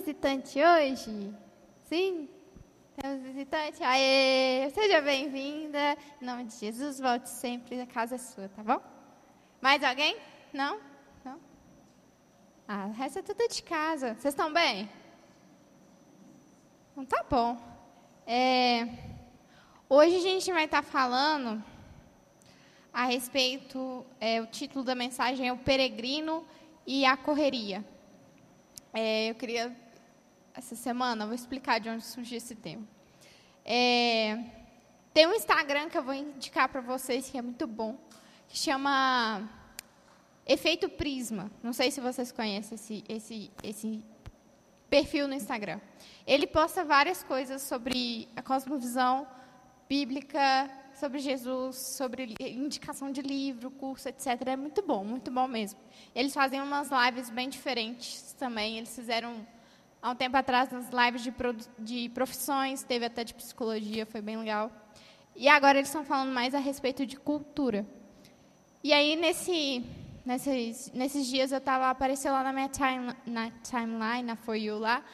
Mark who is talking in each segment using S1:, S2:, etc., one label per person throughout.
S1: visitante hoje? Sim? Temos visitante? Aê! Seja bem-vinda. Em nome de Jesus, volte sempre. A casa é sua, tá bom? Mais alguém? Não? Não? Ah, o resto é tudo de casa. Vocês estão bem? Então tá bom. É, hoje a gente vai estar falando a respeito, é, o título da mensagem é O Peregrino e a Correria. É, eu queria, essa semana, vou explicar de onde surgiu esse tema. É, tem um Instagram que eu vou indicar para vocês que é muito bom, que chama Efeito Prisma. Não sei se vocês conhecem esse, esse, esse perfil no Instagram. Ele posta várias coisas sobre a cosmovisão bíblica, sobre Jesus, sobre indicação de livro, curso, etc. É muito bom, muito bom mesmo. Eles fazem umas lives bem diferentes também. Eles fizeram há um tempo atrás nas lives de, de profissões, teve até de psicologia, foi bem legal. E agora eles estão falando mais a respeito de cultura. E aí, nesse, nesses, nesses dias, eu estava apareceu lá na minha time, na timeline, na For You lá,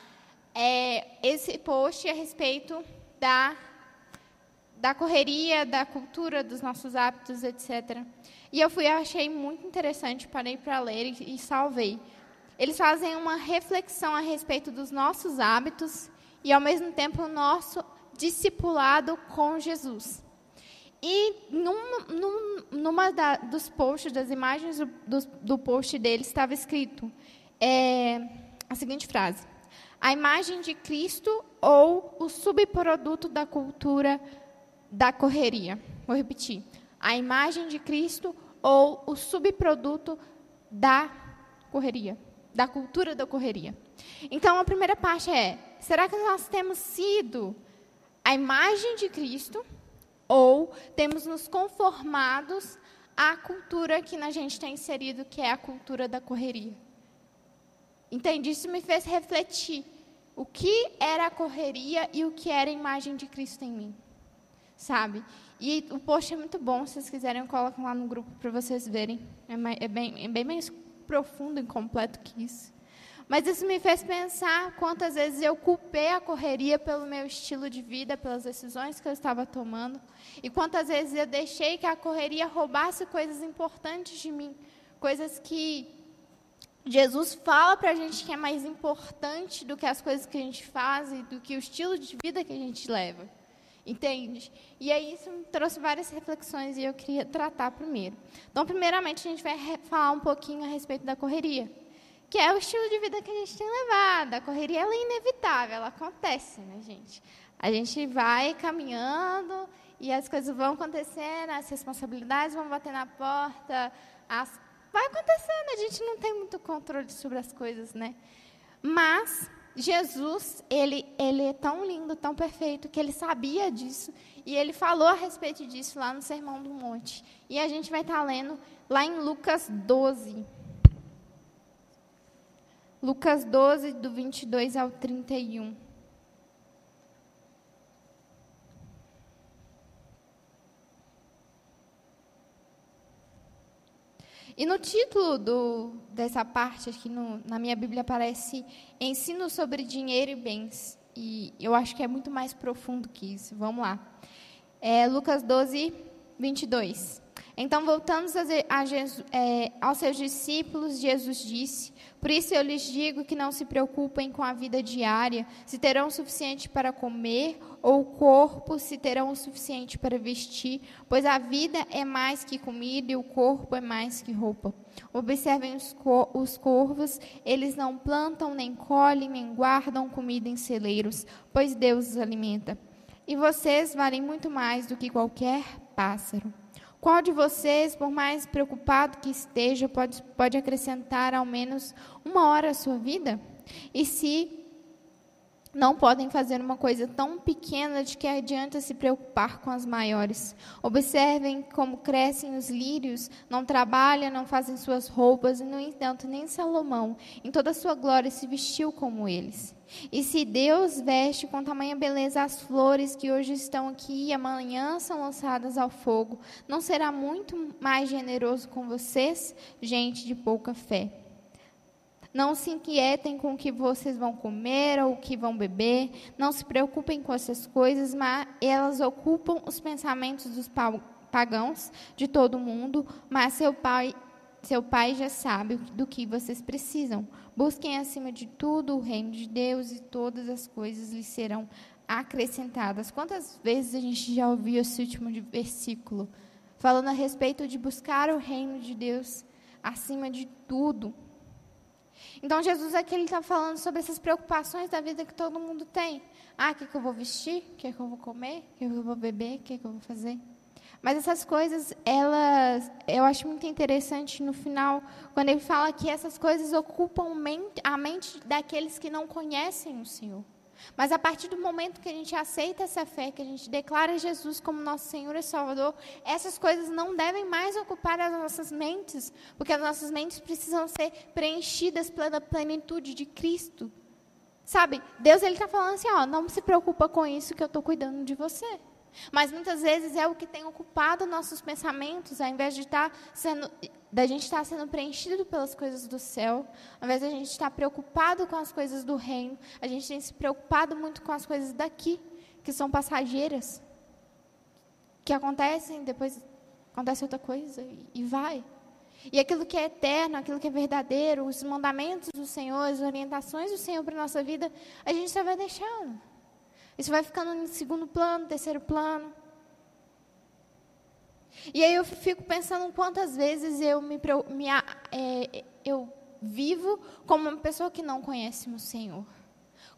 S1: é, esse post a respeito da da correria, da cultura, dos nossos hábitos, etc. E eu fui, achei muito interessante, parei para ler e, e salvei. Eles fazem uma reflexão a respeito dos nossos hábitos e, ao mesmo tempo, o nosso discipulado com Jesus. E num, num, numa da, dos posts, das imagens do, do, post dele, estava escrito é, a seguinte frase: A imagem de Cristo ou o subproduto da cultura da correria. Vou repetir. A imagem de Cristo ou o subproduto da correria, da cultura da correria. Então, a primeira parte é: será que nós temos sido a imagem de Cristo ou temos nos conformados à cultura que a gente está inserido, que é a cultura da correria? Entende? Isso me fez refletir o que era a correria e o que era a imagem de Cristo em mim sabe? E o post é muito bom, se vocês quiserem, eu coloco lá no grupo para vocês verem. É, é, bem, é bem mais profundo e completo que isso. Mas isso me fez pensar quantas vezes eu culpei a correria pelo meu estilo de vida, pelas decisões que eu estava tomando, e quantas vezes eu deixei que a correria roubasse coisas importantes de mim, coisas que Jesus fala para a gente que é mais importante do que as coisas que a gente faz e do que o estilo de vida que a gente leva. Entende? E aí isso trouxe várias reflexões e eu queria tratar primeiro. Então, primeiramente, a gente vai falar um pouquinho a respeito da correria, que é o estilo de vida que a gente tem levado. A correria é inevitável, ela acontece, né, gente? A gente vai caminhando e as coisas vão acontecendo, as responsabilidades vão bater na porta, as... vai acontecendo, a gente não tem muito controle sobre as coisas, né? Mas Jesus, ele, ele é tão lindo, tão perfeito, que ele sabia disso e ele falou a respeito disso lá no Sermão do Monte. E a gente vai estar lendo lá em Lucas 12. Lucas 12, do 22 ao 31. E no título do, dessa parte aqui no, na minha Bíblia aparece Ensino sobre dinheiro e bens. E eu acho que é muito mais profundo que isso. Vamos lá. É, Lucas 12, 22. Então, voltando a, Jesus, é, aos seus discípulos, Jesus disse: Por isso eu lhes digo que não se preocupem com a vida diária, se terão o suficiente para comer, ou o corpo, se terão o suficiente para vestir, pois a vida é mais que comida e o corpo é mais que roupa. Observem os, cor os corvos, eles não plantam, nem colhem, nem guardam comida em celeiros, pois Deus os alimenta. E vocês valem muito mais do que qualquer pássaro. Qual de vocês, por mais preocupado que esteja, pode, pode acrescentar ao menos uma hora à sua vida? E se não podem fazer uma coisa tão pequena de que adianta se preocupar com as maiores. Observem como crescem os lírios, não trabalham, não fazem suas roupas, e, no entanto, nem Salomão, em toda a sua glória, se vestiu como eles. E se Deus veste com tamanha beleza as flores que hoje estão aqui e amanhã são lançadas ao fogo, não será muito mais generoso com vocês, gente de pouca fé? Não se inquietem com o que vocês vão comer ou o que vão beber. Não se preocupem com essas coisas, mas elas ocupam os pensamentos dos pagãos de todo mundo. Mas seu pai, seu pai já sabe do que vocês precisam. Busquem acima de tudo o reino de Deus e todas as coisas lhes serão acrescentadas. Quantas vezes a gente já ouviu esse último versículo falando a respeito de buscar o reino de Deus acima de tudo? Então, Jesus aqui está falando sobre essas preocupações da vida que todo mundo tem. Ah, o que, que eu vou vestir? O que, que eu vou comer? O que, que eu vou beber? O que, que eu vou fazer? Mas essas coisas, elas, eu acho muito interessante no final, quando ele fala que essas coisas ocupam a mente daqueles que não conhecem o Senhor. Mas a partir do momento que a gente aceita essa fé, que a gente declara Jesus como nosso Senhor e Salvador, essas coisas não devem mais ocupar as nossas mentes, porque as nossas mentes precisam ser preenchidas pela plenitude de Cristo. Sabe, Deus ele está falando assim, ó, não se preocupa com isso que eu estou cuidando de você. Mas muitas vezes é o que tem ocupado nossos pensamentos, ao invés de estar tá sendo, da gente estar tá sendo preenchido pelas coisas do céu, ao invés de a gente estar preocupado com as coisas do reino, a gente tem se preocupado muito com as coisas daqui, que são passageiras, que acontecem, depois acontece outra coisa e, e vai. E aquilo que é eterno, aquilo que é verdadeiro, os mandamentos do Senhor, as orientações do Senhor para a nossa vida, a gente só vai deixando. Isso vai ficando em segundo plano, terceiro plano. E aí eu fico pensando quantas vezes eu me, me é, eu vivo como uma pessoa que não conhece o Senhor,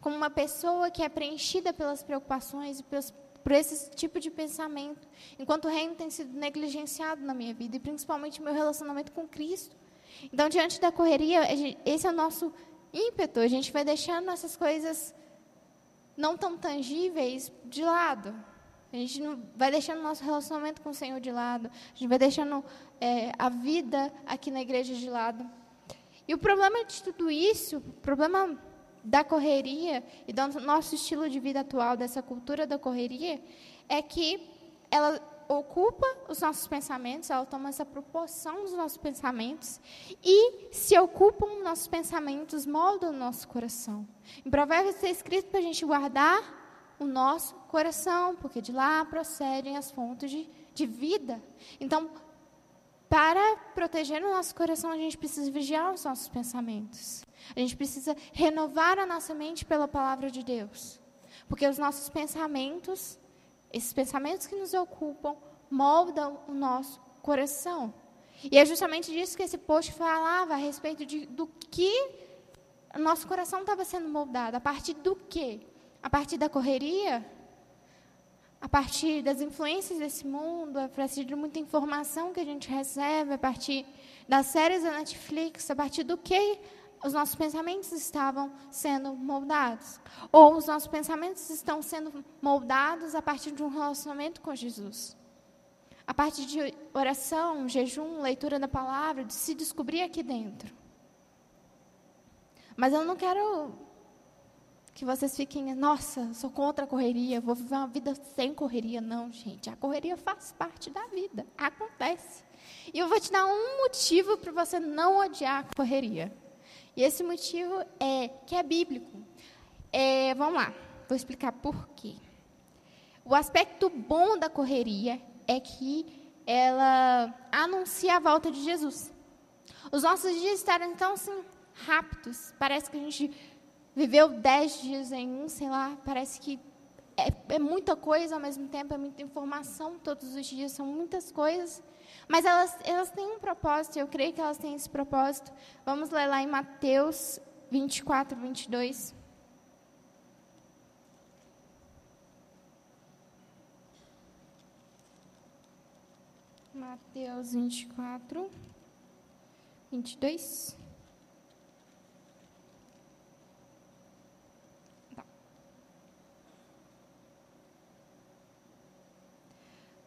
S1: como uma pessoa que é preenchida pelas preocupações e pelos, por esse tipo de pensamento, enquanto o reino tem sido negligenciado na minha vida e principalmente meu relacionamento com Cristo. Então, diante da correria, esse é o nosso ímpeto. A gente vai deixando essas coisas não tão tangíveis de lado. A gente não vai deixando nosso relacionamento com o Senhor de lado. A gente vai deixando é, a vida aqui na igreja de lado. E o problema de tudo isso, o problema da correria e do nosso estilo de vida atual, dessa cultura da correria, é que ela ocupa os nossos pensamentos, ela toma essa proporção dos nossos pensamentos e se ocupam os nossos pensamentos, moldam o nosso coração. Em Provérbios está escrito para a gente guardar o nosso coração, porque de lá procedem as fontes de, de vida. Então, para proteger o nosso coração, a gente precisa vigiar os nossos pensamentos. A gente precisa renovar a nossa mente pela palavra de Deus. Porque os nossos pensamentos esses pensamentos que nos ocupam moldam o nosso coração. E é justamente disso que esse post falava a respeito de, do que nosso coração estava sendo moldado. A partir do quê? A partir da correria? A partir das influências desse mundo? A partir de muita informação que a gente recebe? A partir das séries da Netflix? A partir do que os nossos pensamentos estavam sendo moldados. Ou os nossos pensamentos estão sendo moldados a partir de um relacionamento com Jesus. A partir de oração, jejum, leitura da palavra, de se descobrir aqui dentro. Mas eu não quero que vocês fiquem, nossa, sou contra a correria, vou viver uma vida sem correria. Não, gente, a correria faz parte da vida, acontece. E eu vou te dar um motivo para você não odiar a correria. E esse motivo é que é bíblico. É, vamos lá, vou explicar por quê. O aspecto bom da correria é que ela anuncia a volta de Jesus. Os nossos dias estarão então assim rápidos. Parece que a gente viveu dez dias em um, sei lá. Parece que é, é muita coisa ao mesmo tempo, é muita informação todos os dias, são muitas coisas. Mas elas, elas têm um propósito, eu creio que elas têm esse propósito. Vamos ler lá em Mateus 24, 22. Mateus 24, 22.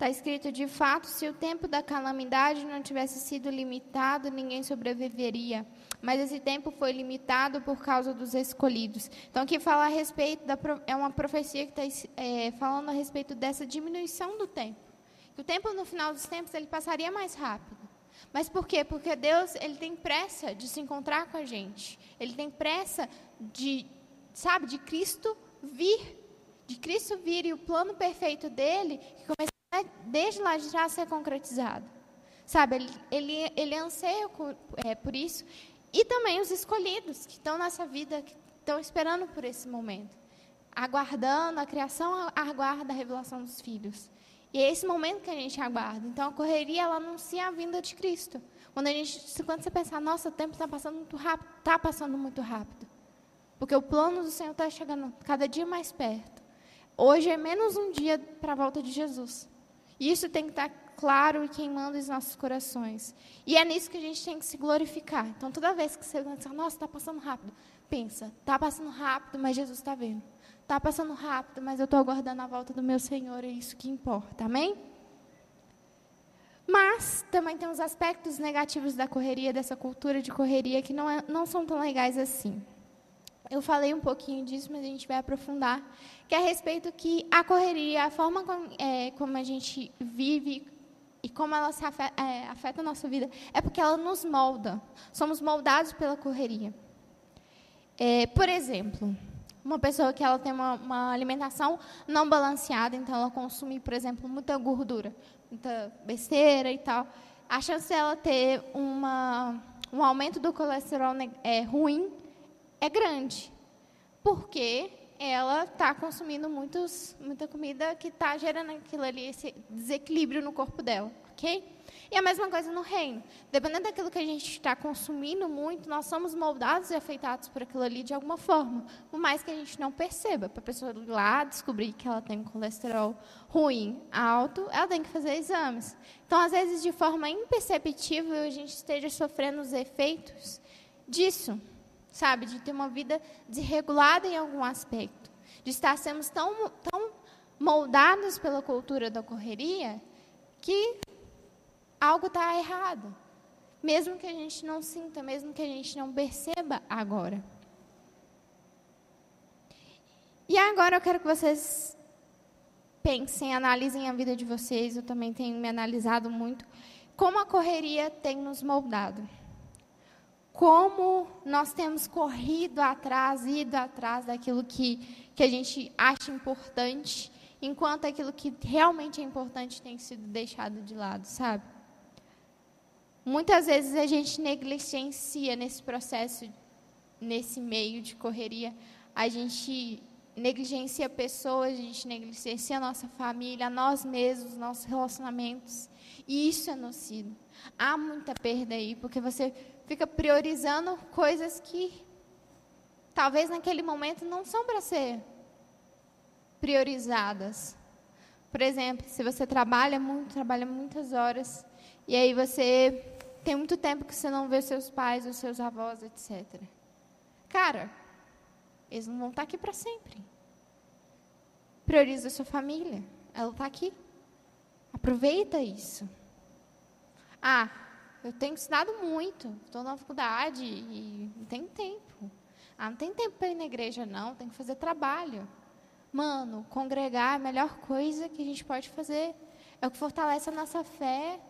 S1: Está escrito: de fato, se o tempo da calamidade não tivesse sido limitado, ninguém sobreviveria. Mas esse tempo foi limitado por causa dos escolhidos. Então, aqui fala a respeito da é uma profecia que está é, falando a respeito dessa diminuição do tempo. Que o tempo no final dos tempos ele passaria mais rápido. Mas por quê? Porque Deus, ele tem pressa de se encontrar com a gente. Ele tem pressa de, sabe, de Cristo vir. De Cristo vir e o plano perfeito dele, que desde lá a ser concretizado. Sabe, ele, ele, ele anseia é, por isso. E também os escolhidos, que estão nessa vida, que estão esperando por esse momento. Aguardando, a criação aguarda a revelação dos filhos. E é esse momento que a gente aguarda. Então, a correria, ela anuncia a vinda de Cristo. Quando, a gente, quando você pensar, nossa, o tempo está passando muito rápido, está passando muito rápido. Porque o plano do Senhor está chegando cada dia mais perto. Hoje é menos um dia para a volta de Jesus. Isso tem que estar claro e queimando os nossos corações. E é nisso que a gente tem que se glorificar. Então, toda vez que você pensa, nossa, está passando rápido, pensa, está passando rápido, mas Jesus está vendo. Está passando rápido, mas eu estou aguardando a volta do meu Senhor, é isso que importa. Amém? Mas também tem os aspectos negativos da correria, dessa cultura de correria, que não, é, não são tão legais assim. Eu falei um pouquinho disso, mas a gente vai aprofundar, que é a respeito que a correria, a forma como, é, como a gente vive e como ela afeta, é, afeta, a nossa vida, é porque ela nos molda. Somos moldados pela correria. É, por exemplo, uma pessoa que ela tem uma, uma, alimentação não balanceada, então ela consome, por exemplo, muita gordura, muita besteira e tal, a chance dela ter uma, um aumento do colesterol é, ruim é grande. Porque ela está consumindo muitos, muita comida que está gerando aquilo ali, esse desequilíbrio no corpo dela, ok? E a mesma coisa no reino. Dependendo daquilo que a gente está consumindo muito, nós somos moldados e afetados por aquilo ali de alguma forma. Por mais que a gente não perceba. Para a pessoa ir lá descobrir que ela tem colesterol ruim, alto, ela tem que fazer exames. Então, às vezes, de forma imperceptível, a gente esteja sofrendo os efeitos disso. Sabe? De ter uma vida desregulada em algum aspecto. De estar sendo tão, tão moldados pela cultura da correria que algo está errado. Mesmo que a gente não sinta, mesmo que a gente não perceba agora. E agora eu quero que vocês pensem, analisem a vida de vocês. Eu também tenho me analisado muito. Como a correria tem nos moldado. Como nós temos corrido atrás, ido atrás daquilo que, que a gente acha importante, enquanto aquilo que realmente é importante tem sido deixado de lado, sabe? Muitas vezes a gente negligencia nesse processo, nesse meio de correria, a gente negligencia pessoas, a gente negligencia a nossa família, nós mesmos, nossos relacionamentos. E isso é nocivo. Há muita perda aí, porque você fica priorizando coisas que talvez naquele momento não são para ser priorizadas. Por exemplo, se você trabalha muito, trabalha muitas horas, e aí você tem muito tempo que você não vê seus pais, os seus avós, etc. Cara, eles não vão estar aqui para sempre. Prioriza a sua família. Ela está aqui. Aproveita isso. Ah, eu tenho estudado muito. Estou na faculdade e não tenho tempo. Ah, não tem tempo para ir na igreja, não. Tem que fazer trabalho. Mano, congregar é a melhor coisa que a gente pode fazer. É o que fortalece a nossa fé.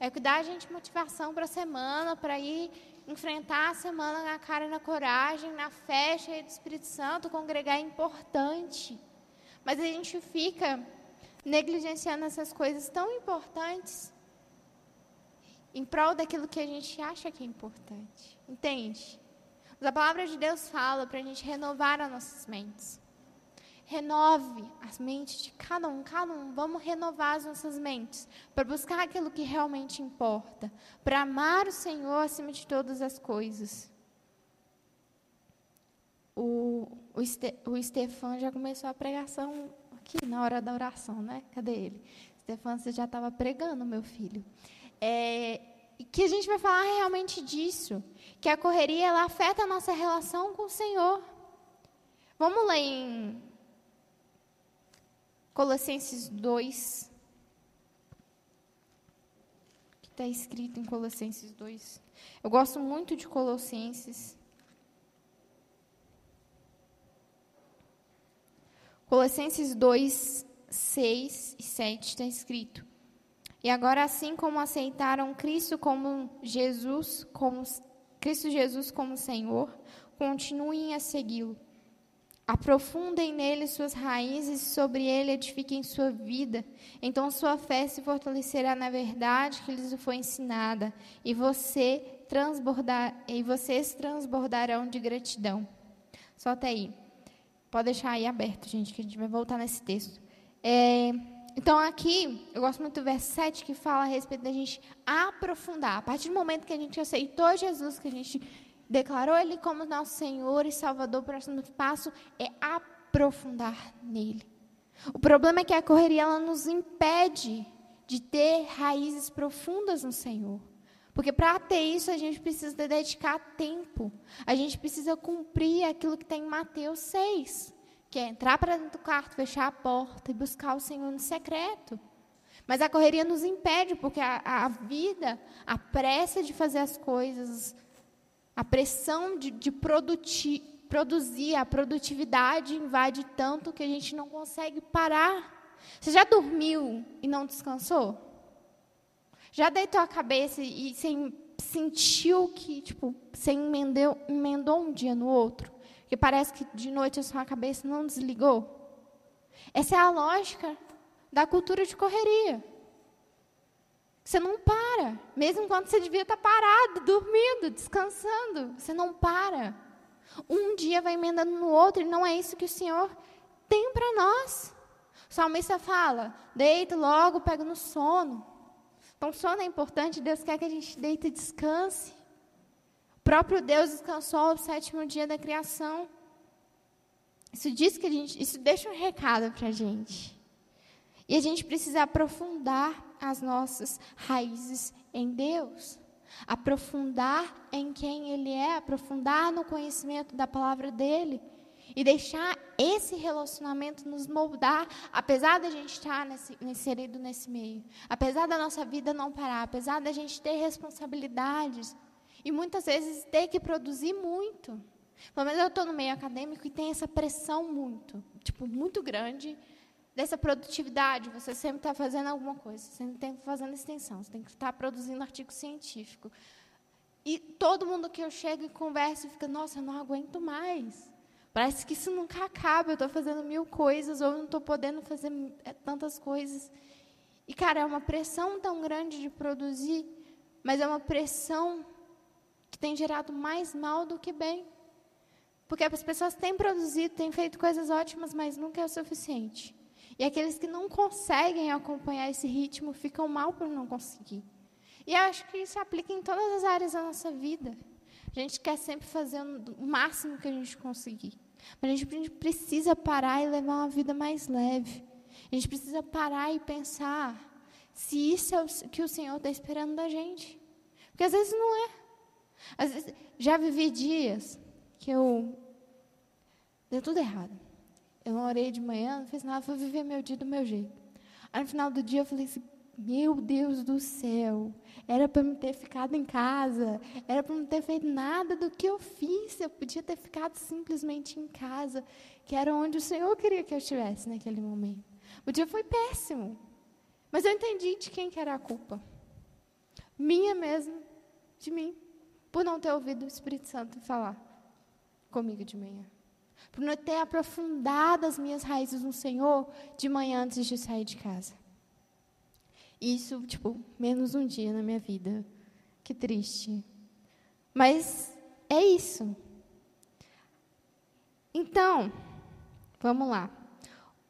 S1: É o que dá a gente motivação para a semana, para ir enfrentar a semana na cara na coragem, na fé, cheia do Espírito Santo. Congregar é importante. Mas a gente fica negligenciando essas coisas tão importantes em prol daquilo que a gente acha que é importante. Entende? Mas a palavra de Deus fala para a gente renovar as nossas mentes. Renove as mentes de cada um, cada um. Vamos renovar as nossas mentes para buscar aquilo que realmente importa, para amar o Senhor acima de todas as coisas. O, o, Este, o Estefan já começou a pregação aqui na hora da oração, né? Cadê ele? Estefan, você já estava pregando, meu filho. É, que a gente vai falar realmente disso, que a correria ela afeta a nossa relação com o Senhor. Vamos ler em Colossenses 2, que está escrito em Colossenses 2. Eu gosto muito de Colossenses. Colossenses 2, 6 e 7 está escrito: E agora, assim como aceitaram Cristo como Jesus, como Cristo Jesus como Senhor, continuem a segui-lo. Aprofundem nele suas raízes e sobre ele edifiquem sua vida. Então sua fé se fortalecerá na verdade que lhes foi ensinada, e você transbordar e vocês transbordarão de gratidão. Só até aí. Pode deixar aí aberto, gente, que a gente vai voltar nesse texto. É, então, aqui, eu gosto muito do verso 7 que fala a respeito da gente aprofundar. A partir do momento que a gente aceitou Jesus, que a gente declarou Ele como nosso Senhor e Salvador, o próximo passo é aprofundar nele. O problema é que a correria ela nos impede de ter raízes profundas no Senhor. Porque para ter isso, a gente precisa dedicar tempo. A gente precisa cumprir aquilo que tem em Mateus 6, que é entrar para dentro do quarto, fechar a porta e buscar o Senhor no secreto. Mas a correria nos impede, porque a, a vida, a pressa de fazer as coisas, a pressão de, de produzir, a produtividade invade tanto que a gente não consegue parar. Você já dormiu e não descansou? Já deitou a cabeça e você sentiu que, tipo, você emendeu, emendou um dia no outro? Que parece que de noite a sua cabeça não desligou? Essa é a lógica da cultura de correria. Você não para. Mesmo quando você devia estar parado, dormindo, descansando. Você não para. Um dia vai emendando no outro e não é isso que o Senhor tem para nós. O salmista fala: deita logo, pega no sono. Então, sono é importante, Deus quer que a gente deite e descanse. Próprio Deus descansou o sétimo dia da criação. Isso diz que a gente, isso deixa um recado para a gente. E a gente precisa aprofundar as nossas raízes em Deus. Aprofundar em quem Ele é, aprofundar no conhecimento da palavra dEle. E deixar esse relacionamento nos moldar, apesar da gente estar nesse, inserido nesse meio, apesar da nossa vida não parar, apesar da gente ter responsabilidades e muitas vezes ter que produzir muito. Pelo menos eu estou no meio acadêmico e tem essa pressão muito, tipo, muito grande dessa produtividade, você sempre está fazendo alguma coisa, você sempre tem que fazendo extensão, você tem que estar produzindo artigo científico. E todo mundo que eu chego e converso fica, nossa, eu não aguento mais. Parece que isso nunca acaba, eu estou fazendo mil coisas, ou eu não estou podendo fazer é, tantas coisas. E, cara, é uma pressão tão grande de produzir, mas é uma pressão que tem gerado mais mal do que bem. Porque as pessoas têm produzido, têm feito coisas ótimas, mas nunca é o suficiente. E aqueles que não conseguem acompanhar esse ritmo ficam mal por não conseguir. E eu acho que isso aplica em todas as áreas da nossa vida. A gente quer sempre fazer o máximo que a gente conseguir. Mas a gente precisa parar e levar uma vida mais leve. A gente precisa parar e pensar se isso é o que o Senhor está esperando da gente. Porque às vezes não é. Vezes, já vivi dias que eu deu tudo errado. Eu não orei de manhã, não fiz nada, vou viver meu dia do meu jeito. Aí no final do dia eu falei assim, meu Deus do céu, era para me ter ficado em casa, era para não ter feito nada do que eu fiz, eu podia ter ficado simplesmente em casa, que era onde o Senhor queria que eu estivesse naquele momento. O dia foi péssimo, mas eu entendi de quem que era a culpa. Minha mesmo, de mim, por não ter ouvido o Espírito Santo falar comigo de manhã por não ter aprofundado as minhas raízes no Senhor de manhã antes de sair de casa. Isso, tipo, menos um dia na minha vida. Que triste. Mas é isso. Então, vamos lá.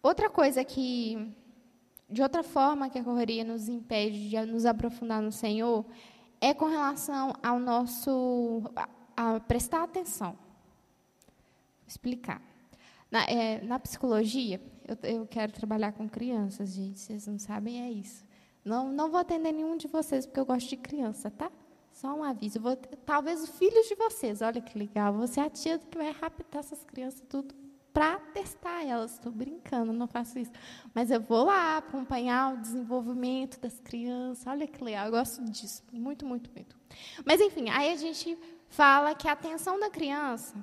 S1: Outra coisa que, de outra forma que a correria nos impede de nos aprofundar no Senhor, é com relação ao nosso. a, a prestar atenção explicar. Na, é, na psicologia, eu, eu, quero trabalhar com crianças, gente. Vocês não sabem, é isso. Não, não vou atender nenhum de vocês, porque eu gosto de criança, tá? Só um aviso. Vou, talvez os filhos de vocês, olha que legal. Você é a tia que vai raptar essas crianças tudo para testar elas. Estou brincando, não faço isso. Mas eu vou lá acompanhar o desenvolvimento das crianças. Olha que legal, eu gosto disso. Muito, muito, muito. Mas, enfim, aí a gente fala que a atenção da criança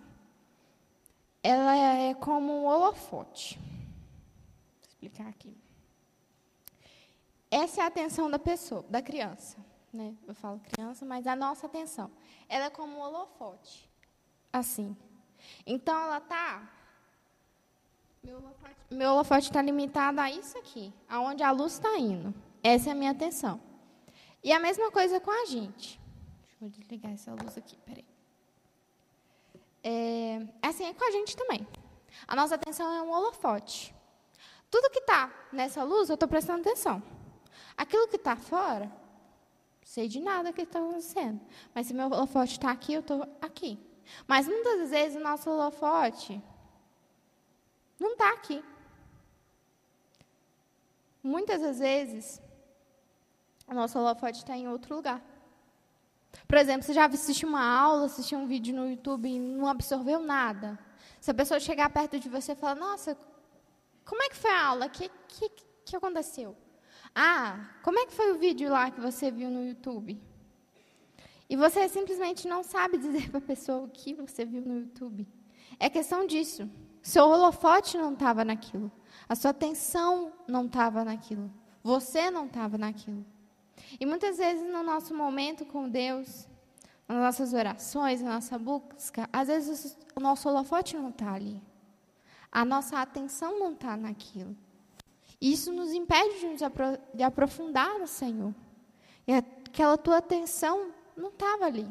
S1: ela é como um holofote. Vou explicar aqui. essa é a atenção da pessoa, da criança. Né? Eu falo criança, mas a nossa atenção. Ela é como um holofote. Assim. Então, ela está. Meu holofote está limitado a isso aqui, aonde a luz está indo. Essa é a minha atenção. E a mesma coisa com a gente. Deixa eu desligar essa luz aqui, peraí. É, assim é com a gente também. A nossa atenção é um holofote. Tudo que está nessa luz, eu estou prestando atenção. Aquilo que está fora, sei de nada que está acontecendo. Mas se meu holofote está aqui, eu estou aqui. Mas muitas vezes o nosso holofote não está aqui. Muitas das vezes o nosso holofote está em outro lugar. Por exemplo, você já assistiu uma aula, assistiu um vídeo no YouTube e não absorveu nada. Se a pessoa chegar perto de você e falar, nossa, como é que foi a aula? O que, que, que aconteceu? Ah, como é que foi o vídeo lá que você viu no YouTube? E você simplesmente não sabe dizer para a pessoa o que você viu no YouTube. É questão disso. Seu holofote não estava naquilo. A sua atenção não estava naquilo. Você não estava naquilo. E muitas vezes no nosso momento com Deus, nas nossas orações, na nossa busca, às vezes o nosso holofote não está ali. A nossa atenção não está naquilo. E isso nos impede de, nos apro de aprofundar no Senhor. E aquela tua atenção não estava ali.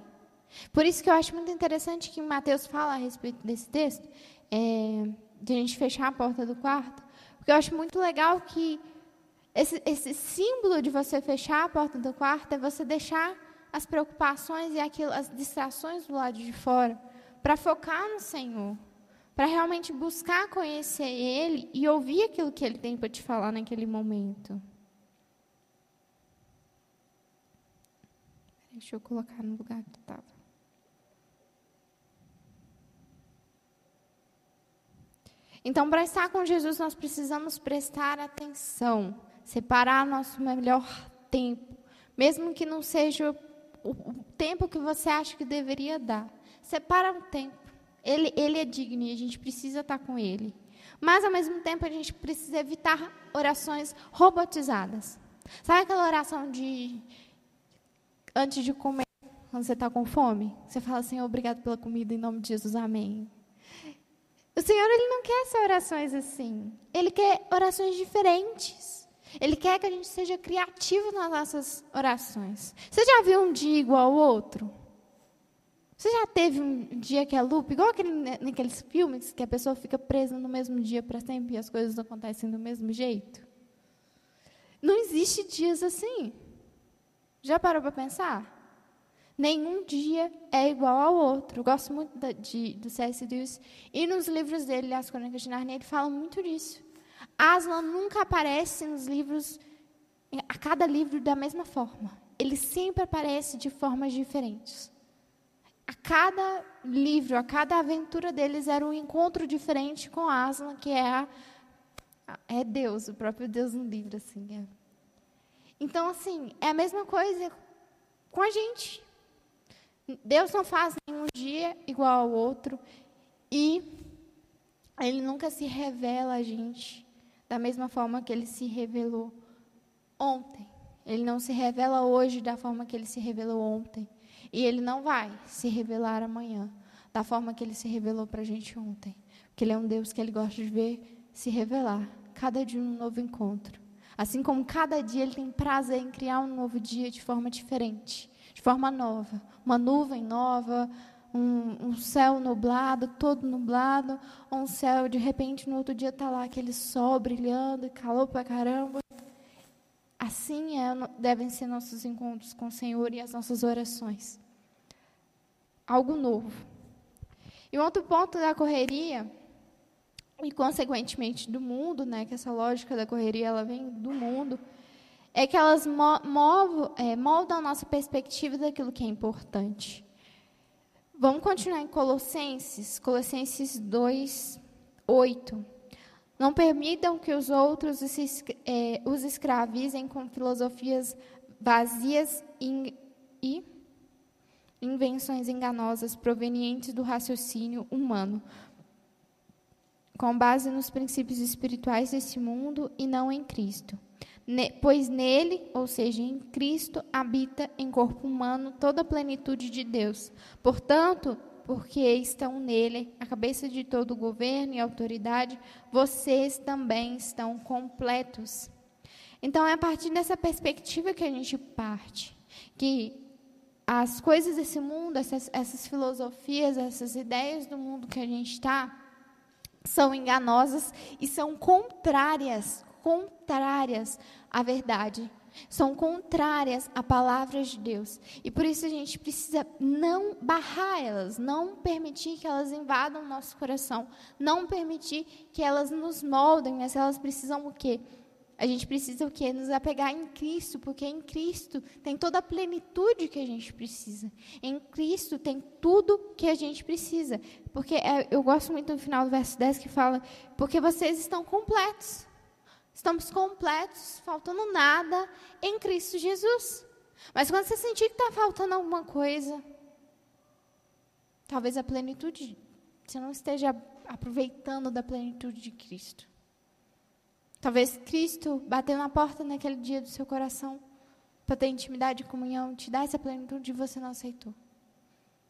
S1: Por isso que eu acho muito interessante que Mateus fala a respeito desse texto, é, de a gente fechar a porta do quarto, porque eu acho muito legal que esse, esse símbolo de você fechar a porta do quarto é você deixar as preocupações e aquilo, as distrações do lado de fora para focar no Senhor para realmente buscar conhecer Ele e ouvir aquilo que Ele tem para te falar naquele momento. Deixa eu colocar no lugar que estava. Então, para estar com Jesus, nós precisamos prestar atenção, separar nosso melhor tempo, mesmo que não seja o, o tempo que você acha que deveria dar. Separa um tempo. Ele, ele é digno e a gente precisa estar com ele. Mas, ao mesmo tempo, a gente precisa evitar orações robotizadas. Sabe aquela oração de antes de comer, quando você está com fome? Você fala assim, obrigado pela comida, em nome de Jesus, amém. O Senhor ele não quer essas orações assim. Ele quer orações diferentes. Ele quer que a gente seja criativo nas nossas orações. Você já viu um dia igual ao outro? Você já teve um dia que é loop, igual aquele, né, naqueles filmes que a pessoa fica presa no mesmo dia para sempre e as coisas acontecem do mesmo jeito? Não existe dias assim. Já parou para pensar? Nenhum dia é igual ao outro. Gosto muito da, de, do C.S. Lewis. E nos livros dele, As Crônicas de Narnia, ele fala muito disso. Aslan nunca aparece nos livros, a cada livro da mesma forma. Ele sempre aparece de formas diferentes a cada livro, a cada aventura deles era um encontro diferente com Aslan, que é, a, é Deus, o próprio Deus no livro. Assim, é. Então, assim, é a mesma coisa com a gente. Deus não faz nenhum dia igual ao outro e Ele nunca se revela a gente da mesma forma que Ele se revelou ontem. Ele não se revela hoje da forma que Ele se revelou ontem. E ele não vai se revelar amanhã da forma que ele se revelou para a gente ontem. Porque ele é um Deus que ele gosta de ver se revelar. Cada dia um novo encontro. Assim como cada dia ele tem prazer em criar um novo dia de forma diferente, de forma nova. Uma nuvem nova, um, um céu nublado, todo nublado, ou um céu, de repente, no outro dia está lá aquele sol brilhando, calor para caramba. Assim é, devem ser nossos encontros com o Senhor e as nossas orações. Algo novo. E um outro ponto da correria, e consequentemente do mundo, né, que essa lógica da correria ela vem do mundo, é que elas é, moldam a nossa perspectiva daquilo que é importante. Vamos continuar em Colossenses, Colossenses 2, 8. Não permitam que os outros é, os escravizem com filosofias vazias e invenções enganosas provenientes do raciocínio humano, com base nos princípios espirituais desse mundo e não em Cristo. Pois nele, ou seja, em Cristo, habita em corpo humano toda a plenitude de Deus. Portanto, porque estão nele, a cabeça de todo governo e autoridade, vocês também estão completos. Então, é a partir dessa perspectiva que a gente parte, que as coisas desse mundo, essas, essas filosofias, essas ideias do mundo que a gente está, são enganosas e são contrárias, contrárias à verdade. São contrárias à palavra de Deus. E por isso a gente precisa não barrar elas, não permitir que elas invadam o nosso coração, não permitir que elas nos moldem, mas elas precisam o quê? A gente precisa o quê? Nos apegar em Cristo, porque em Cristo tem toda a plenitude que a gente precisa. Em Cristo tem tudo que a gente precisa. Porque é, eu gosto muito do final do verso 10 que fala: porque vocês estão completos. Estamos completos, faltando nada em Cristo Jesus. Mas quando você sentir que está faltando alguma coisa, talvez a plenitude, você não esteja aproveitando da plenitude de Cristo. Talvez Cristo bateu na porta naquele dia do seu coração para ter intimidade e comunhão, te dar essa plenitude e você não aceitou.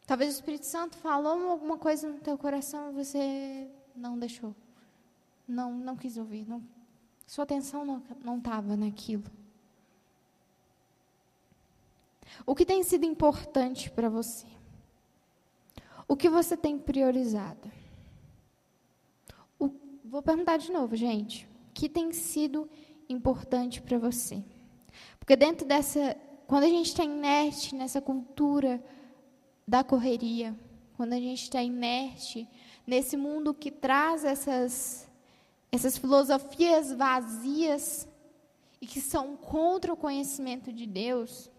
S1: Talvez o Espírito Santo falou alguma coisa no teu coração e você não deixou. Não, não quis ouvir, não sua atenção não estava naquilo. O que tem sido importante para você? O que você tem priorizado? O, vou perguntar de novo, gente. O que tem sido importante para você? Porque dentro dessa. Quando a gente está inerte nessa cultura da correria, quando a gente está inerte nesse mundo que traz essas essas filosofias vazias e que são contra o conhecimento de Deus,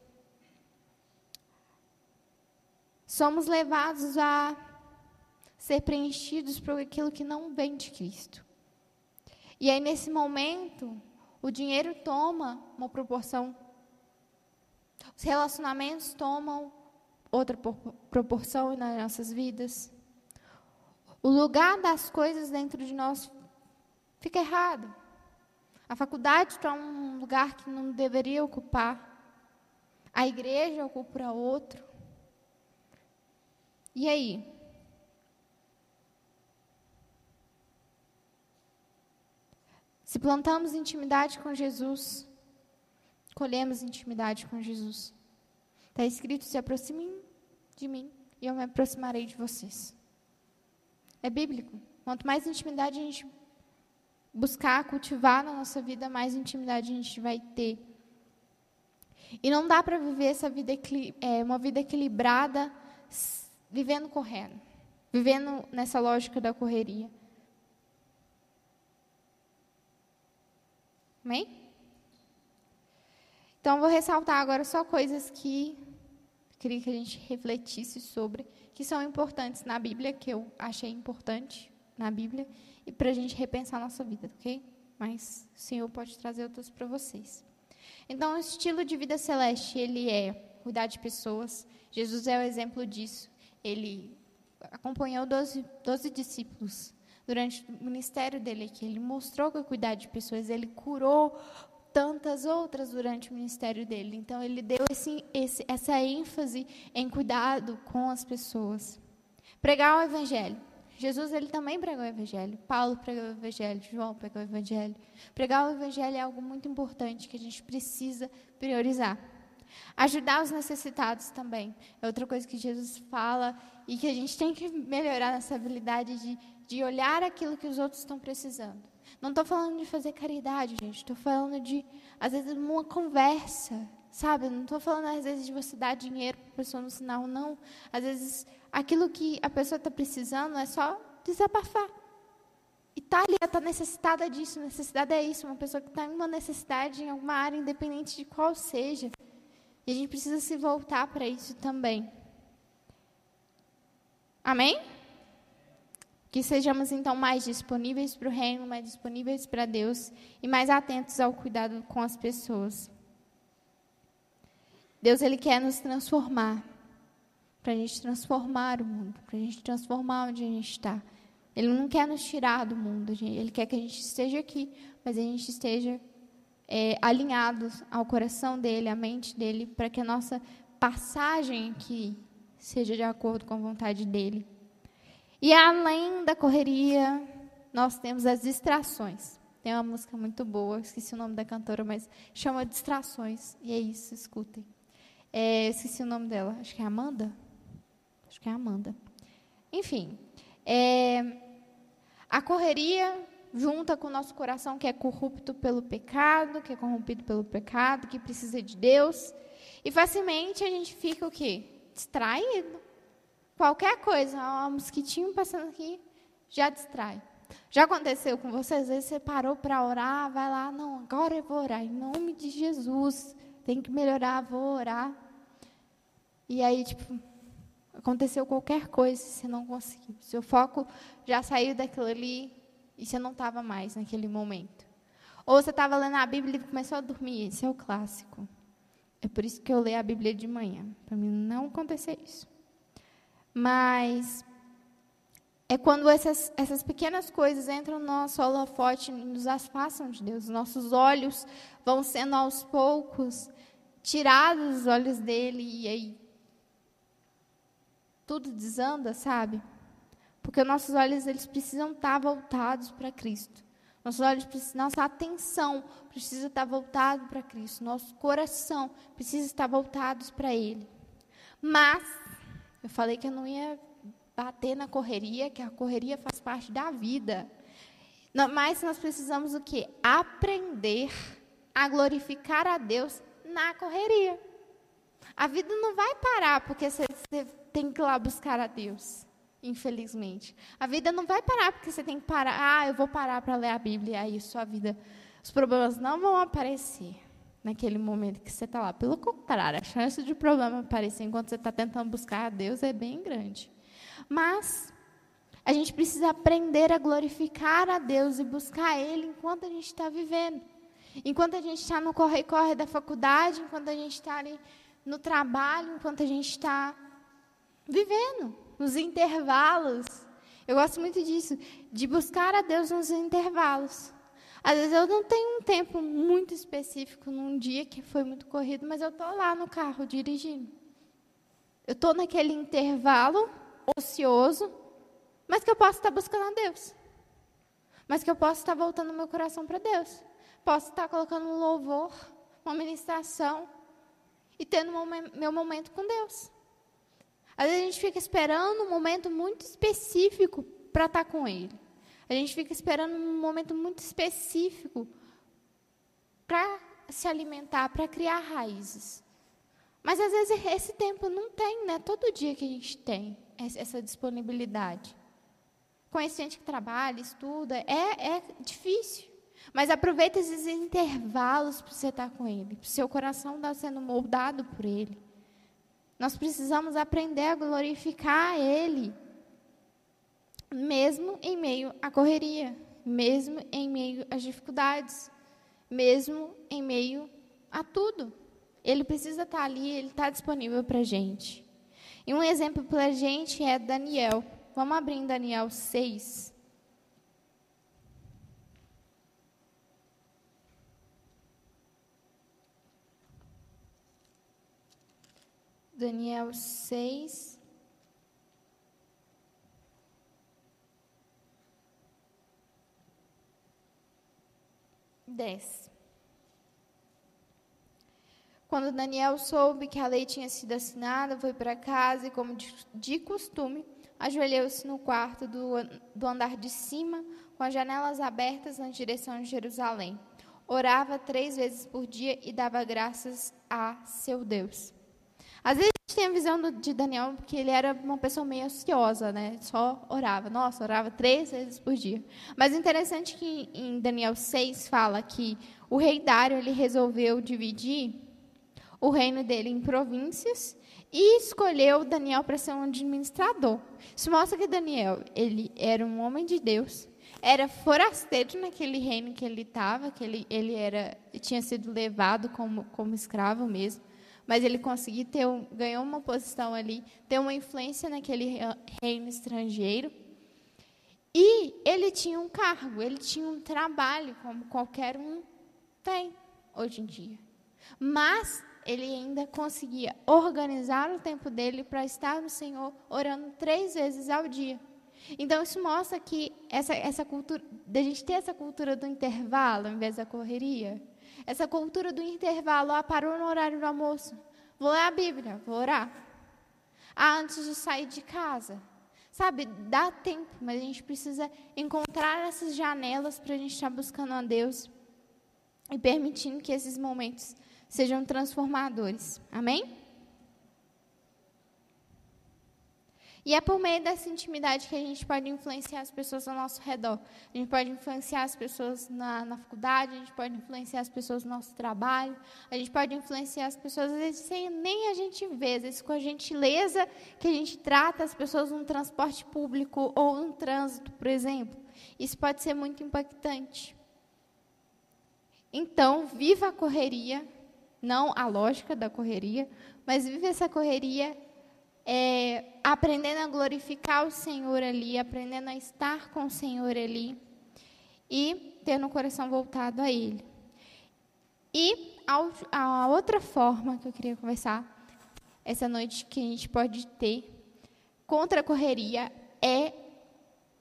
S1: somos levados a ser preenchidos por aquilo que não vem de Cristo. E aí, nesse momento, o dinheiro toma uma proporção, os relacionamentos tomam outra proporção nas nossas vidas. O lugar das coisas dentro de nós Fica errado. A faculdade está um lugar que não deveria ocupar. A igreja ocupa outro. E aí? Se plantamos intimidade com Jesus, colhemos intimidade com Jesus. Está escrito: se aproximem de mim e eu me aproximarei de vocês. É bíblico. Quanto mais intimidade a gente buscar cultivar na nossa vida, mais intimidade a gente vai ter. E não dá para viver essa vida é, uma vida equilibrada vivendo correndo, vivendo nessa lógica da correria. Amém? Então, vou ressaltar agora só coisas que queria que a gente refletisse sobre, que são importantes na Bíblia, que eu achei importante na Bíblia, e para a gente repensar a nossa vida, ok? Mas o Senhor pode trazer outros para vocês. Então, o estilo de vida celeste, ele é cuidar de pessoas. Jesus é o exemplo disso. Ele acompanhou 12, 12 discípulos durante o ministério dele aqui. Ele mostrou que cuidar de pessoas, ele curou tantas outras durante o ministério dele. Então, ele deu esse, esse, essa ênfase em cuidado com as pessoas. Pregar o evangelho. Jesus ele também pregou o evangelho. Paulo pregou o evangelho, João pregou o evangelho. Pregar o evangelho é algo muito importante que a gente precisa priorizar. Ajudar os necessitados também. É outra coisa que Jesus fala e que a gente tem que melhorar nessa habilidade de, de olhar aquilo que os outros estão precisando. Não estou falando de fazer caridade, gente. Estou falando de, às vezes, uma conversa, sabe? Não estou falando, às vezes, de você dar dinheiro para a pessoa no sinal, não. Às vezes, aquilo que a pessoa está precisando é só desabafar. E está ali, está necessitada disso. Necessidade é isso, uma pessoa que está em uma necessidade em alguma área, independente de qual seja. E a gente precisa se voltar para isso também. Amém? Que sejamos então mais disponíveis para o reino, mais disponíveis para Deus e mais atentos ao cuidado com as pessoas. Deus ele quer nos transformar para a gente transformar o mundo, para a gente transformar onde a gente está. Ele não quer nos tirar do mundo, ele quer que a gente esteja aqui, mas a gente esteja é, alinhados ao coração dele, à mente dele, para que a nossa passagem aqui seja de acordo com a vontade dele. E além da correria, nós temos as distrações. Tem uma música muito boa, esqueci o nome da cantora, mas chama Distrações. E é isso, escutem. É, esqueci o nome dela, acho que é Amanda? Acho que é Amanda. Enfim, é, a correria junta com o nosso coração que é corrupto pelo pecado, que é corrompido pelo pecado, que precisa de Deus. E facilmente a gente fica o quê? Distraído. Qualquer coisa, um mosquitinho passando aqui, já distrai. Já aconteceu com você? Às vezes você parou para orar, vai lá, não, agora eu vou orar, em nome de Jesus. Tem que melhorar, vou orar. E aí, tipo, aconteceu qualquer coisa, você não conseguiu. Seu foco já saiu daquilo ali e você não estava mais naquele momento. Ou você estava lendo a Bíblia e começou a dormir. Esse é o clássico. É por isso que eu leio a Bíblia de manhã, para mim não acontecer isso. Mas é quando essas, essas pequenas coisas entram no nosso holofote e nos afastam de Deus. Nossos olhos vão sendo aos poucos tirados dos olhos dele e aí tudo desanda, sabe? Porque nossos olhos eles precisam estar voltados para Cristo. Nossos olhos, nossa atenção precisa estar voltado para Cristo. Nosso coração precisa estar voltados para Ele. Mas eu falei que eu não ia bater na correria, que a correria faz parte da vida. Mas nós precisamos o quê? Aprender a glorificar a Deus na correria. A vida não vai parar porque você, você tem que ir lá buscar a Deus infelizmente. A vida não vai parar porque você tem que parar. Ah, eu vou parar para ler a Bíblia. E aí sua vida, os problemas não vão aparecer naquele momento que você está lá. Pelo contrário, a chance de problema aparecer enquanto você está tentando buscar a Deus é bem grande. Mas a gente precisa aprender a glorificar a Deus e buscar Ele enquanto a gente está vivendo. Enquanto a gente está no corre-corre da faculdade, enquanto a gente está ali no trabalho, enquanto a gente está vivendo nos intervalos. Eu gosto muito disso, de buscar a Deus nos intervalos. Às vezes eu não tenho um tempo muito específico num dia que foi muito corrido, mas eu estou lá no carro dirigindo. Eu estou naquele intervalo ocioso, mas que eu posso estar buscando a Deus. Mas que eu posso estar voltando meu coração para Deus. Posso estar colocando um louvor, uma ministração e tendo meu momento com Deus. Às vezes a gente fica esperando um momento muito específico para estar com Ele. A gente fica esperando um momento muito específico para se alimentar, para criar raízes. Mas às vezes esse tempo não tem, né? Todo dia que a gente tem essa disponibilidade. Conhece gente que trabalha, estuda, é, é difícil. Mas aproveita esses intervalos para você estar com Ele, para o seu coração estar sendo moldado por Ele. Nós precisamos aprender a glorificar Ele, mesmo em meio à correria, mesmo em meio às dificuldades, mesmo em meio a tudo. Ele precisa estar ali, ele está disponível para a gente. E um exemplo para a gente é Daniel. Vamos abrir em Daniel 6. Daniel 6. Dez. Quando Daniel soube que a lei tinha sido assinada, foi para casa e, como de, costume, ajoelhou-se no quarto do, do andar de cima, com as janelas abertas na direção de Jerusalém. Orava três vezes por dia e dava graças a seu Deus. Às vezes tem a visão de Daniel porque ele era uma pessoa meio ociosa, né? Só orava. Nossa, orava três vezes por dia. Mas interessante é que em Daniel 6 fala que o rei Dário ele resolveu dividir o reino dele em províncias e escolheu Daniel para ser um administrador. Isso mostra que Daniel ele era um homem de Deus, era forasteiro naquele reino que ele estava, que ele, ele era tinha sido levado como, como escravo mesmo mas ele conseguiu ter um, ganhou uma posição ali, ter uma influência naquele reino estrangeiro. E ele tinha um cargo, ele tinha um trabalho, como qualquer um tem. hoje em dia. Mas ele ainda conseguia organizar o tempo dele para estar no Senhor, orando três vezes ao dia. Então, isso mostra que essa, essa cultura, da gente ter essa cultura do intervalo, em vez da correria, essa cultura do intervalo, ah, parou no horário do almoço, vou ler a Bíblia, vou orar. Ah, antes de sair de casa. Sabe, dá tempo, mas a gente precisa encontrar essas janelas para a gente estar buscando a Deus e permitindo que esses momentos sejam transformadores. Amém? E é por meio dessa intimidade que a gente pode influenciar as pessoas ao nosso redor. A gente pode influenciar as pessoas na, na faculdade, a gente pode influenciar as pessoas no nosso trabalho, a gente pode influenciar as pessoas, às vezes, sem nem a gente ver, às vezes com a gentileza que a gente trata as pessoas no transporte público ou no trânsito, por exemplo. Isso pode ser muito impactante. Então, viva a correria, não a lógica da correria, mas viva essa correria é, aprendendo a glorificar o Senhor ali, aprendendo a estar com o Senhor ali e tendo o coração voltado a Ele. E a, a outra forma que eu queria conversar essa noite que a gente pode ter contra a correria é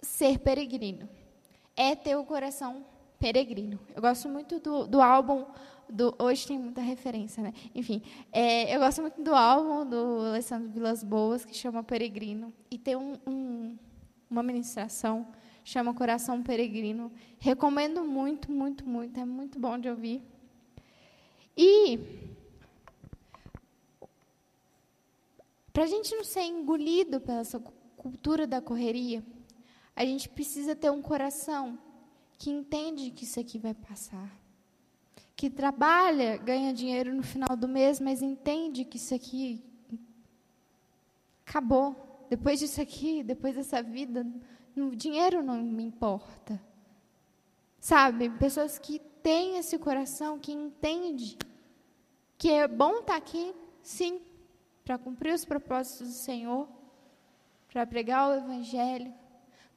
S1: ser peregrino, é ter o coração peregrino. Eu gosto muito do, do álbum do, hoje tem muita referência, né? Enfim, é, eu gosto muito do álbum do Alessandro Vilas Boas, que chama Peregrino, e tem um, um, uma ministração, chama Coração Peregrino. Recomendo muito, muito, muito, é muito bom de ouvir. E, para a gente não ser engolido pela essa cultura da correria, a gente precisa ter um coração que entende que isso aqui vai passar que trabalha, ganha dinheiro no final do mês, mas entende que isso aqui acabou. Depois disso aqui, depois dessa vida, o dinheiro não me importa. Sabe? Pessoas que têm esse coração, que entende que é bom estar aqui, sim, para cumprir os propósitos do Senhor, para pregar o Evangelho,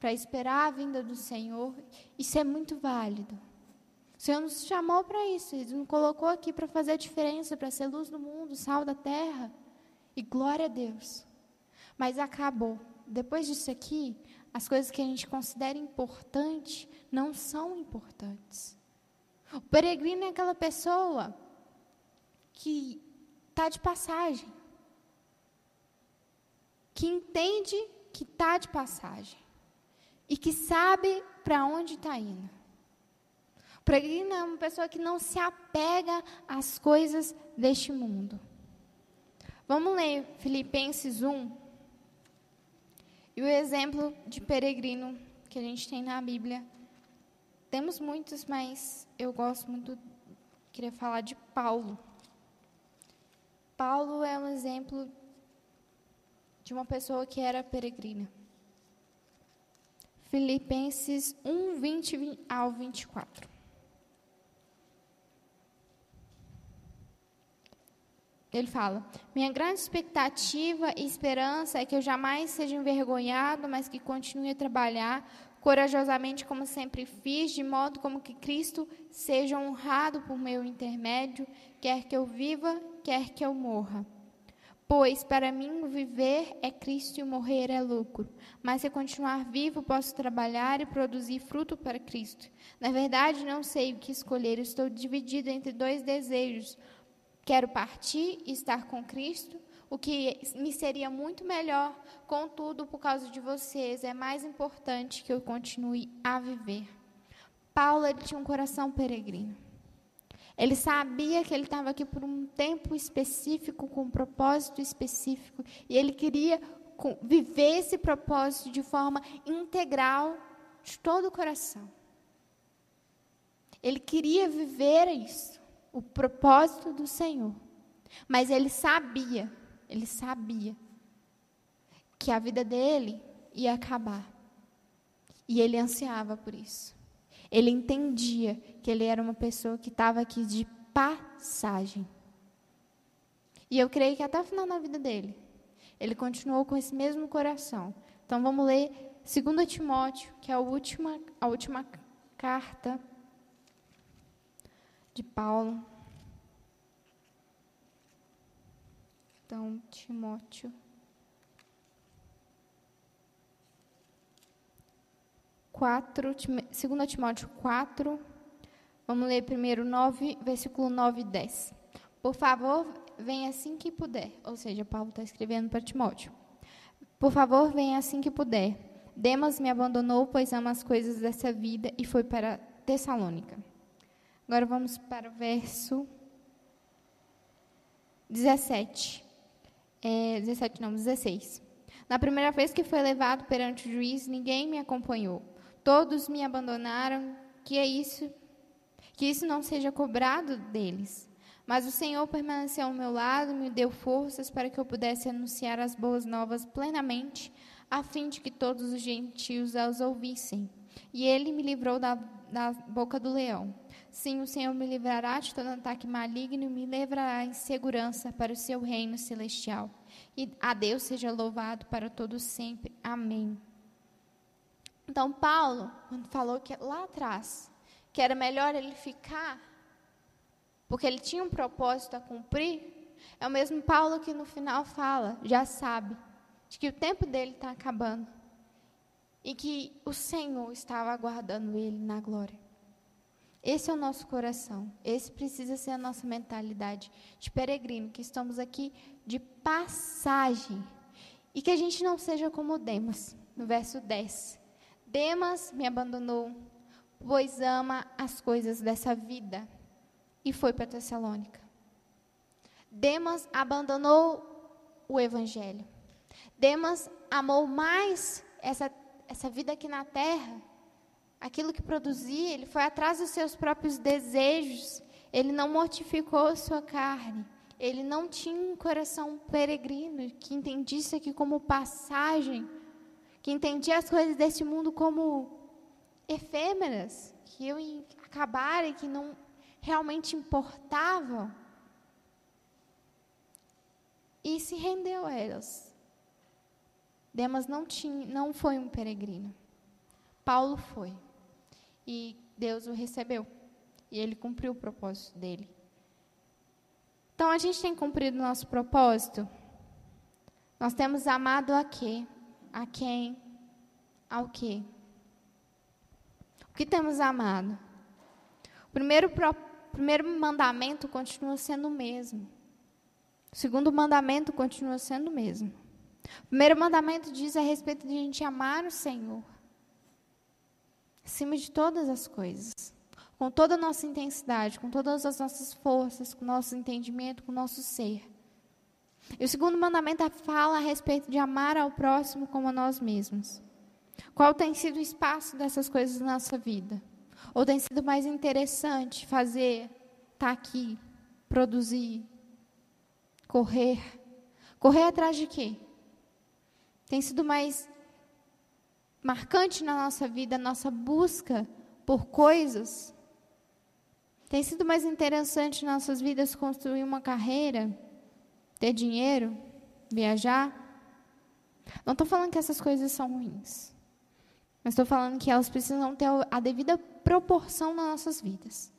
S1: para esperar a vinda do Senhor. Isso é muito válido. O Senhor nos chamou para isso, Ele nos colocou aqui para fazer a diferença, para ser luz do mundo, sal da terra. E glória a Deus. Mas acabou. Depois disso aqui, as coisas que a gente considera importantes não são importantes. O peregrino é aquela pessoa que está de passagem, que entende que está de passagem e que sabe para onde está indo. Peregrino é uma pessoa que não se apega às coisas deste mundo. Vamos ler Filipenses 1. E o exemplo de peregrino que a gente tem na Bíblia. Temos muitos, mas eu gosto muito, queria falar de Paulo. Paulo é um exemplo de uma pessoa que era peregrina. Filipenses 1, 20 ao 24. Ele fala: Minha grande expectativa e esperança é que eu jamais seja envergonhado, mas que continue a trabalhar corajosamente como sempre fiz, de modo como que Cristo seja honrado por meu intermédio, quer que eu viva, quer que eu morra. Pois para mim viver é Cristo e morrer é lucro. Mas se continuar vivo, posso trabalhar e produzir fruto para Cristo. Na verdade, não sei o que escolher, estou dividido entre dois desejos. Quero partir e estar com Cristo, o que me seria muito melhor, contudo, por causa de vocês, é mais importante que eu continue a viver. Paulo ele tinha um coração peregrino. Ele sabia que ele estava aqui por um tempo específico, com um propósito específico, e ele queria viver esse propósito de forma integral, de todo o coração. Ele queria viver isso o propósito do Senhor. Mas ele sabia, ele sabia que a vida dele ia acabar. E ele ansiava por isso. Ele entendia que ele era uma pessoa que estava aqui de passagem. E eu creio que até o final da vida dele, ele continuou com esse mesmo coração. Então vamos ler 2 Timóteo, que é a última, a última carta de Paulo. Então, Timóteo. Quatro, segundo Timóteo 4, vamos ler primeiro 9, versículo 9 e 10. Por favor, venha assim que puder. Ou seja, Paulo está escrevendo para Timóteo. Por favor, venha assim que puder. Demas me abandonou, pois ama as coisas dessa vida e foi para Tessalônica. Agora vamos para o verso 17. É, 17 não, 16. Na primeira vez que foi levado perante o juiz, ninguém me acompanhou. Todos me abandonaram, que é isso, que isso não seja cobrado deles. Mas o Senhor permaneceu ao meu lado, me deu forças para que eu pudesse anunciar as boas novas plenamente, a fim de que todos os gentios as ouvissem. E ele me livrou da, da boca do leão. Sim, o Senhor me livrará de todo ataque maligno e me levará em segurança para o seu reino celestial. E a Deus seja louvado para todos sempre. Amém. Então, Paulo, quando falou que lá atrás, que era melhor ele ficar, porque ele tinha um propósito a cumprir, é o mesmo Paulo que no final fala, já sabe, de que o tempo dele está acabando e que o Senhor estava aguardando ele na glória. Esse é o nosso coração. Esse precisa ser a nossa mentalidade de peregrino, que estamos aqui de passagem. E que a gente não seja como Demas, no verso 10. Demas me abandonou, pois ama as coisas dessa vida, e foi para Tessalônica. Demas abandonou o evangelho. Demas amou mais essa, essa vida aqui na terra, aquilo que produzia, ele foi atrás dos seus próprios desejos, ele não mortificou sua carne, ele não tinha um coração peregrino que entendisse aqui como passagem que entendia as coisas deste mundo como efêmeras, que iam acabar e que não realmente importavam. E se rendeu a elas. Demas não, tinha, não foi um peregrino. Paulo foi. E Deus o recebeu. E ele cumpriu o propósito dele. Então a gente tem cumprido o nosso propósito. Nós temos amado a quê? A quem? Ao que? O que temos amado? O primeiro, pro, primeiro mandamento continua sendo o mesmo. O segundo mandamento continua sendo o mesmo. O primeiro mandamento diz a respeito de a gente amar o Senhor. Acima de todas as coisas. Com toda a nossa intensidade, com todas as nossas forças, com o nosso entendimento, com o nosso ser. E o segundo mandamento fala a respeito de amar ao próximo como a nós mesmos. Qual tem sido o espaço dessas coisas na nossa vida? Ou tem sido mais interessante fazer, estar tá aqui, produzir, correr? Correr atrás de quê? Tem sido mais marcante na nossa vida a nossa busca por coisas? Tem sido mais interessante nas nossas vidas construir uma carreira? ter dinheiro, viajar. Não estou falando que essas coisas são ruins, mas estou falando que elas precisam ter a devida proporção nas nossas vidas.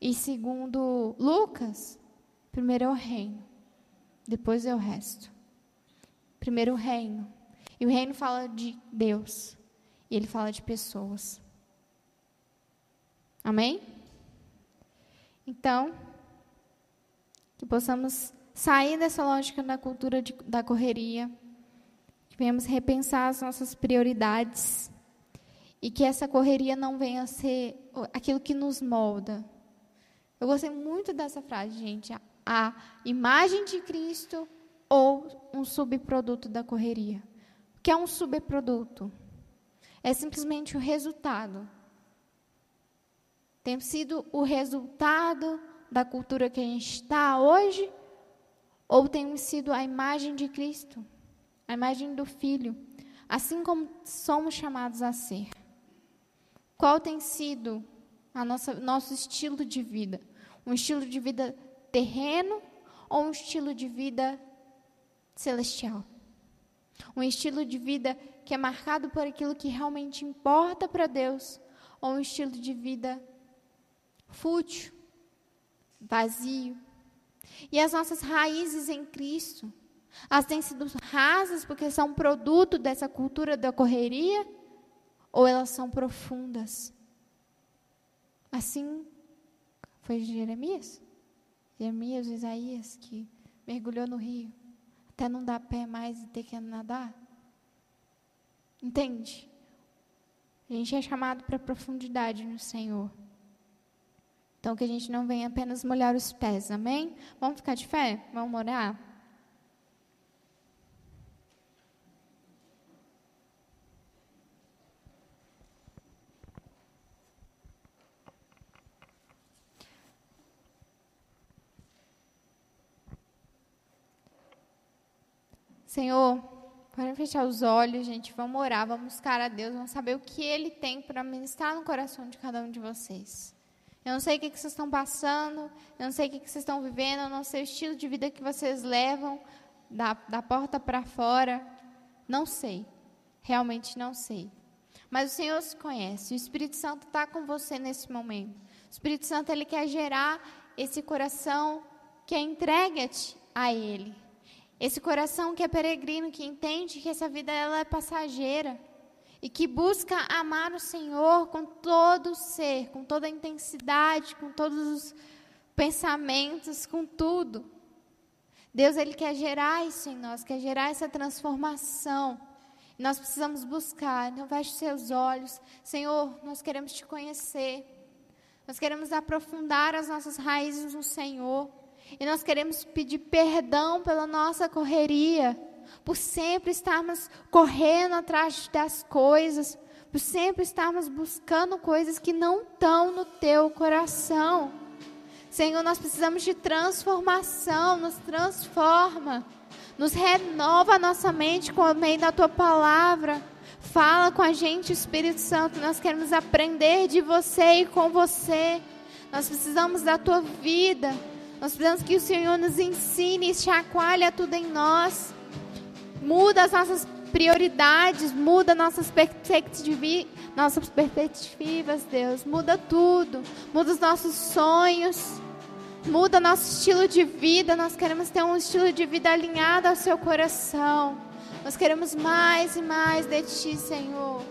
S1: E segundo Lucas, primeiro é o reino, depois é o resto. Primeiro o reino. E o reino fala de Deus, e ele fala de pessoas. Amém? Então, que possamos sair dessa lógica da cultura de, da correria, que venhamos repensar as nossas prioridades e que essa correria não venha a ser aquilo que nos molda. Eu gostei muito dessa frase, gente. A, a imagem de Cristo ou um subproduto da correria. Que é um subproduto? É simplesmente o resultado. Tem sido o resultado da cultura que a gente está hoje? Ou tem sido a imagem de Cristo, a imagem do Filho, assim como somos chamados a ser? Qual tem sido a nossa nosso estilo de vida? Um estilo de vida terreno ou um estilo de vida celestial? Um estilo de vida que é marcado por aquilo que realmente importa para Deus ou um estilo de vida fútil, vazio, E as nossas raízes em Cristo, elas têm sido rasas porque são produto dessa cultura da correria? Ou elas são profundas? Assim foi Jeremias. Jeremias, Isaías, que mergulhou no rio, até não dar pé mais e ter que nadar. Entende? A gente é chamado para profundidade no Senhor. Então, que a gente não venha apenas molhar os pés, amém? Vamos ficar de fé? Vamos orar? Senhor, podem fechar os olhos, gente. Vamos orar, vamos buscar a Deus, vamos saber o que Ele tem para ministrar no coração de cada um de vocês. Eu não sei o que, vocês estão passando, eu não sei o que, vocês estão vivendo, eu não sei o estilo de vida que vocês levam da, da porta para fora. Não sei, realmente não sei. Mas o Senhor se conhece, o Espírito Santo está com você nesse momento. O Espírito Santo, Ele quer gerar esse coração que é entregue a Ele. Esse coração que é peregrino, que entende que essa vida ela é passageira e que busca amar o Senhor com todo o ser, com toda a intensidade, com todos os pensamentos, com tudo. Deus ele quer gerar isso em nós, quer gerar essa transformação. Nós precisamos buscar. Então feche seus olhos. Senhor, nós queremos te conhecer. Nós queremos aprofundar as nossas raízes no Senhor. E nós queremos pedir perdão pela nossa correria, por sempre estarmos correndo atrás das coisas, por sempre estarmos buscando coisas que não estão no teu coração. Senhor, nós precisamos de transformação, nos transforma, nos renova a nossa mente com o meio da tua palavra. Fala com a gente, Espírito Santo, nós queremos aprender de você e com você. Nós precisamos da tua vida. Nós precisamos que o Senhor nos ensine, chacoalha tudo em nós. Muda as nossas prioridades, muda nossas perspectivas, nossas perspectivas, Deus. Muda tudo. Muda os nossos sonhos. Muda nosso estilo de vida. Nós queremos ter um estilo de vida alinhado ao seu coração. Nós queremos mais e mais de Ti, Senhor.